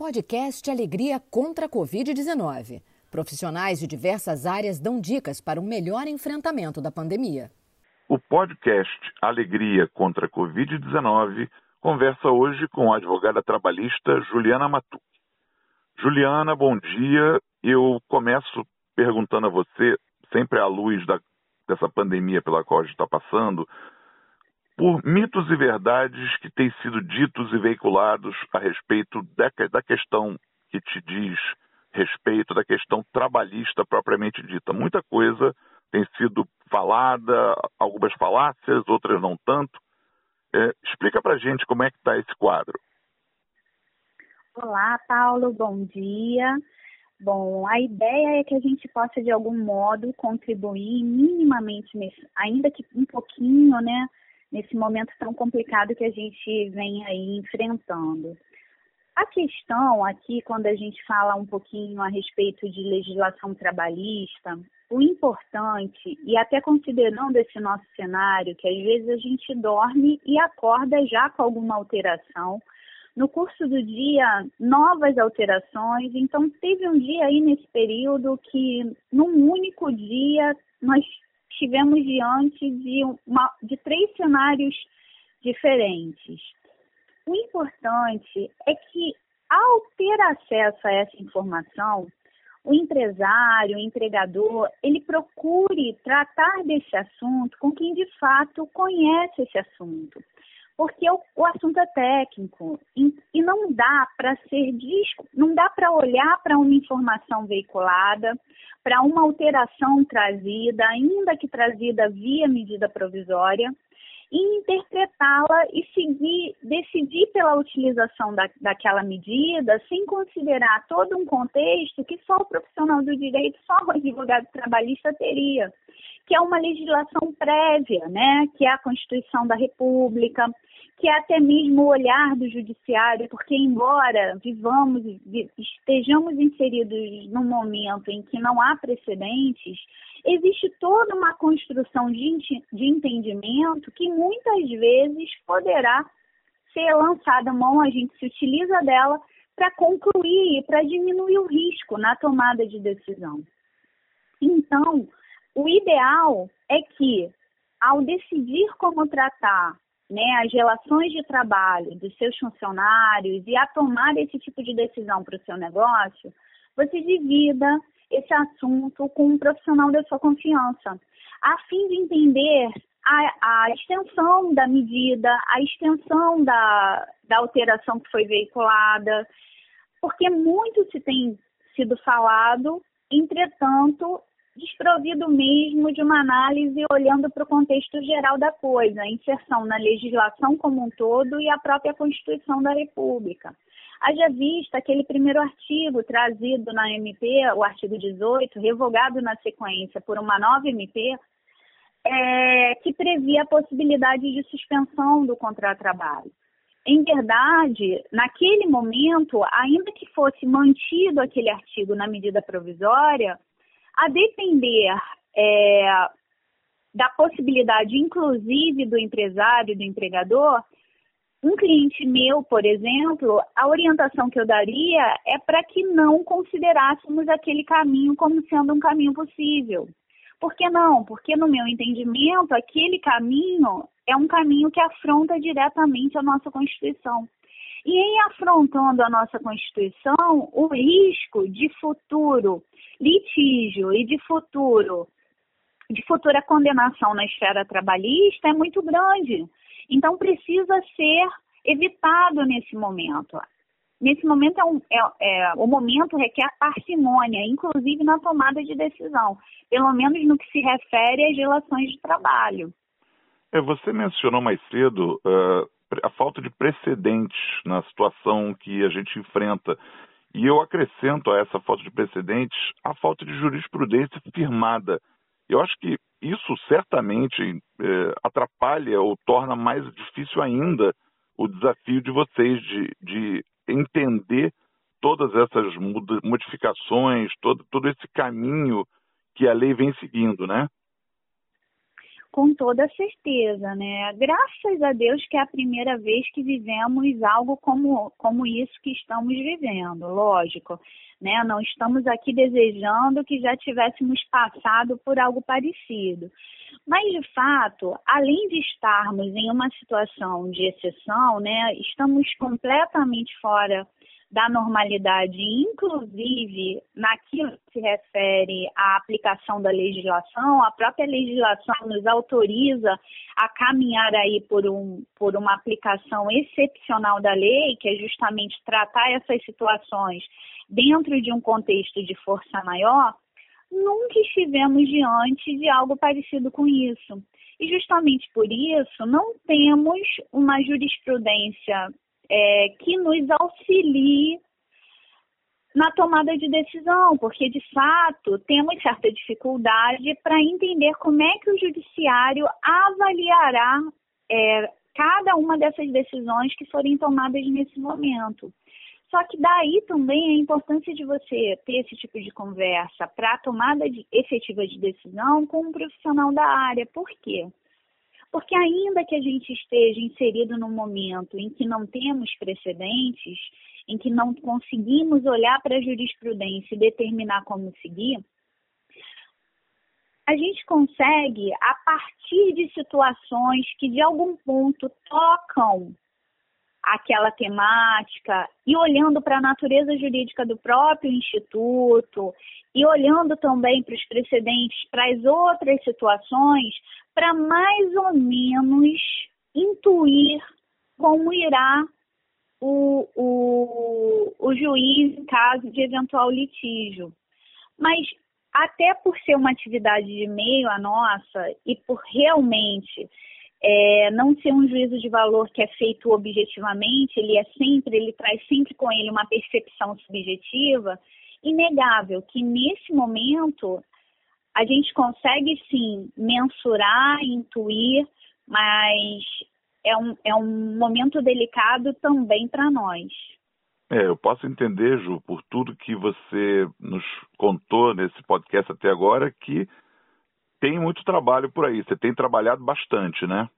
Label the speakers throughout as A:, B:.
A: Podcast Alegria contra a Covid-19. Profissionais de diversas áreas dão dicas para um melhor enfrentamento da pandemia.
B: O podcast Alegria contra a Covid-19 conversa hoje com a advogada trabalhista Juliana Matu. Juliana, bom dia. Eu começo perguntando a você, sempre à luz da, dessa pandemia pela qual a gente está passando, por mitos e verdades que têm sido ditos e veiculados a respeito da, da questão que te diz respeito da questão trabalhista propriamente dita. Muita coisa tem sido falada, algumas falácias, outras não tanto. É, explica para gente como é que está esse quadro.
C: Olá, Paulo, bom dia. Bom, a ideia é que a gente possa, de algum modo, contribuir minimamente, ainda que um pouquinho, né, nesse momento tão complicado que a gente vem aí enfrentando. A questão aqui, quando a gente fala um pouquinho a respeito de legislação trabalhista, o importante, e até considerando esse nosso cenário, que às vezes a gente dorme e acorda já com alguma alteração, no curso do dia, novas alterações. Então, teve um dia aí nesse período que, num único dia, nós estivemos diante de, uma, de três cenários diferentes. O importante é que, ao ter acesso a essa informação, o empresário, o empregador, ele procure tratar desse assunto com quem de fato conhece esse assunto. Porque o, o assunto é técnico. E, e não dá para ser não dá para olhar para uma informação veiculada, para uma alteração trazida, ainda que trazida via medida provisória, e interpretá-la e seguir, decidir pela utilização da, daquela medida sem considerar todo um contexto que só o profissional do direito, só o advogado trabalhista teria, que é uma legislação prévia, né, que é a Constituição da República, que é até mesmo o olhar do judiciário, porque embora vivamos, estejamos inseridos num momento em que não há precedentes, existe toda uma construção de, de entendimento que muitas vezes poderá ser lançada mão, a gente se utiliza dela para concluir e para diminuir o risco na tomada de decisão. Então, o ideal é que, ao decidir como tratar né, as relações de trabalho dos seus funcionários e a tomar esse tipo de decisão para o seu negócio, você divida esse assunto com um profissional da sua confiança, a fim de entender a, a extensão da medida, a extensão da, da alteração que foi veiculada, porque muito se tem sido falado, entretanto, desprovido mesmo de uma análise olhando para o contexto geral da coisa, a inserção na legislação como um todo e a própria Constituição da República. Haja vista aquele primeiro artigo trazido na MP, o artigo 18, revogado na sequência por uma nova MP, é, que previa a possibilidade de suspensão do contrato de trabalho. Em verdade, naquele momento, ainda que fosse mantido aquele artigo na medida provisória, a depender é, da possibilidade, inclusive, do empresário do empregador, um cliente meu, por exemplo, a orientação que eu daria é para que não considerássemos aquele caminho como sendo um caminho possível. Por que não? Porque, no meu entendimento, aquele caminho é um caminho que afronta diretamente a nossa Constituição. E em afrontando a nossa Constituição, o risco de futuro litígio e de futuro, de futura condenação na esfera trabalhista é muito grande. Então precisa ser evitado nesse momento. Nesse momento é, um, é, é o momento requer parcimônia, inclusive na tomada de decisão, pelo menos no que se refere às relações de trabalho.
B: É, você mencionou mais cedo uh, a falta de precedentes na situação que a gente enfrenta. E eu acrescento a essa falta de precedentes a falta de jurisprudência firmada. Eu acho que isso certamente é, atrapalha ou torna mais difícil ainda o desafio de vocês de, de entender todas essas modificações, todo, todo esse caminho que a lei vem seguindo, né?
C: Com toda certeza, né? Graças a Deus que é a primeira vez que vivemos algo como, como isso que estamos vivendo, lógico, né? Não estamos aqui desejando que já tivéssemos passado por algo parecido. Mas, de fato, além de estarmos em uma situação de exceção, né? Estamos completamente fora da normalidade, inclusive naquilo que se refere à aplicação da legislação, a própria legislação nos autoriza a caminhar aí por, um, por uma aplicação excepcional da lei, que é justamente tratar essas situações dentro de um contexto de força maior, nunca estivemos diante de algo parecido com isso. E justamente por isso não temos uma jurisprudência é, que nos auxilie na tomada de decisão, porque de fato temos certa dificuldade para entender como é que o judiciário avaliará é, cada uma dessas decisões que forem tomadas nesse momento. Só que daí também a importância de você ter esse tipo de conversa para a tomada de, efetiva de decisão com um profissional da área. Por quê? Porque ainda que a gente esteja inserido num momento em que não temos precedentes, em que não conseguimos olhar para a jurisprudência e determinar como seguir, a gente consegue, a partir de situações que de algum ponto tocam aquela temática e olhando para a natureza jurídica do próprio instituto e olhando também para os precedentes, para as outras situações, para mais ou menos intuir como irá o, o, o juiz em caso de eventual litígio. Mas até por ser uma atividade de meio a nossa e por realmente é, não ser um juízo de valor que é feito objetivamente, ele é sempre, ele traz sempre com ele uma percepção subjetiva, inegável que nesse momento a gente consegue sim mensurar, intuir, mas é um, é um momento delicado também para nós.
B: É, eu posso entender, Ju, por tudo que você nos contou nesse podcast até agora, que tem muito trabalho por aí. Você tem trabalhado bastante, né?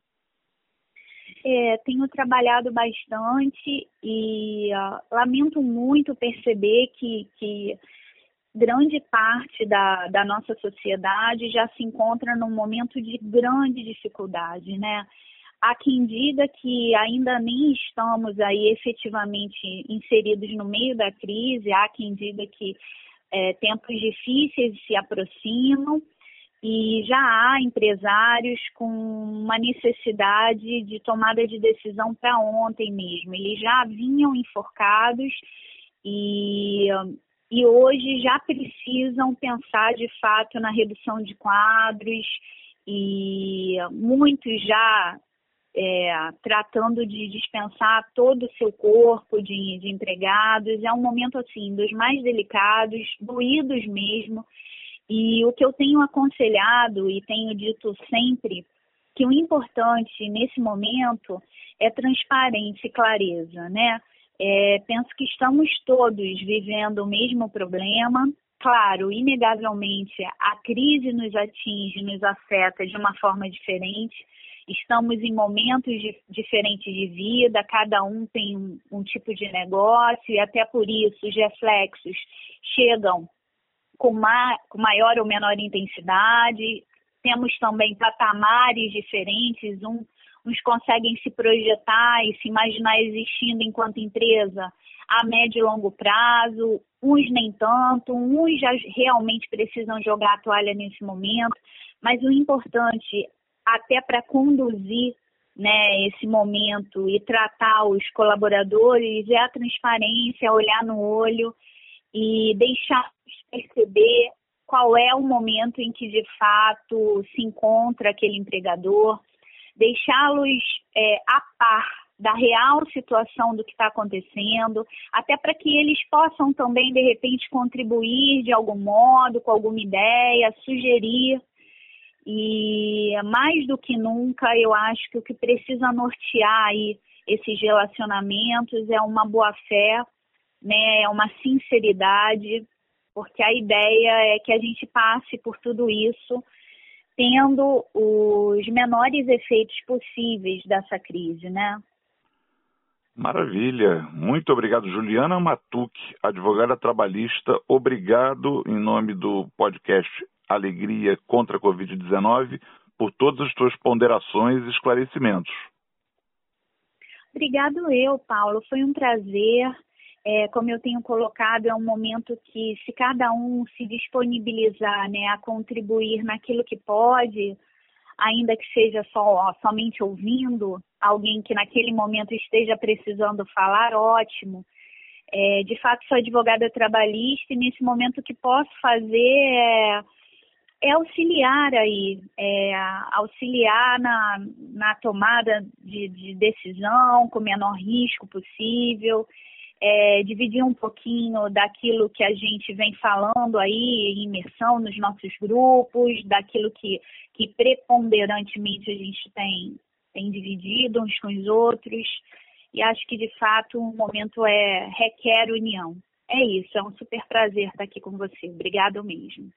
C: É, tenho trabalhado bastante e uh, lamento muito perceber que, que grande parte da, da nossa sociedade já se encontra num momento de grande dificuldade, né? Há quem diga que ainda nem estamos aí efetivamente inseridos no meio da crise, há quem diga que é, tempos difíceis se aproximam e já há empresários com uma necessidade de tomada de decisão para ontem mesmo. Eles já vinham enforcados e, e hoje já precisam pensar de fato na redução de quadros e muitos já é, tratando de dispensar todo o seu corpo de, de empregados. É um momento assim dos mais delicados, doídos mesmo e o que eu tenho aconselhado e tenho dito sempre que o importante nesse momento é transparência e clareza, né? É, penso que estamos todos vivendo o mesmo problema. Claro, inegavelmente a crise nos atinge, nos afeta de uma forma diferente. Estamos em momentos de, diferentes de vida, cada um tem um, um tipo de negócio e até por isso os reflexos chegam com, ma com maior ou menor intensidade. Temos também patamares diferentes, um, uns conseguem se projetar e se imaginar existindo enquanto empresa a médio e longo prazo, uns nem tanto, uns já realmente precisam jogar a toalha nesse momento, mas o importante, até para conduzir né, esse momento e tratar os colaboradores é a transparência, olhar no olho e deixar perceber qual é o momento em que de fato se encontra aquele empregador, deixá-los é, a par da real situação do que está acontecendo, até para que eles possam também, de repente, contribuir de algum modo, com alguma ideia, sugerir. E mais do que nunca, eu acho que o que precisa nortear aí esses relacionamentos é uma boa fé, né, é uma sinceridade, porque a ideia é que a gente passe por tudo isso tendo os menores efeitos possíveis dessa crise, né?
B: Maravilha. Muito obrigado, Juliana Matuque, advogada trabalhista. Obrigado em nome do podcast Alegria contra a Covid-19 por todas as suas ponderações e esclarecimentos.
C: Obrigado eu, Paulo. Foi um prazer. É, como eu tenho colocado, é um momento que, se cada um se disponibilizar né, a contribuir naquilo que pode, ainda que seja só somente ouvindo alguém que naquele momento esteja precisando falar, ótimo. É, de fato, sou advogada trabalhista e nesse momento o que posso fazer é, é auxiliar aí, é, auxiliar na, na tomada de, de decisão com o menor risco possível é, dividir um pouquinho daquilo que a gente vem falando aí, imersão nos nossos grupos, daquilo que, que preponderantemente a gente tem, tem dividido uns com os outros. E acho que, de fato, o momento é requer união. É isso, é um super prazer estar aqui com você. Obrigado mesmo.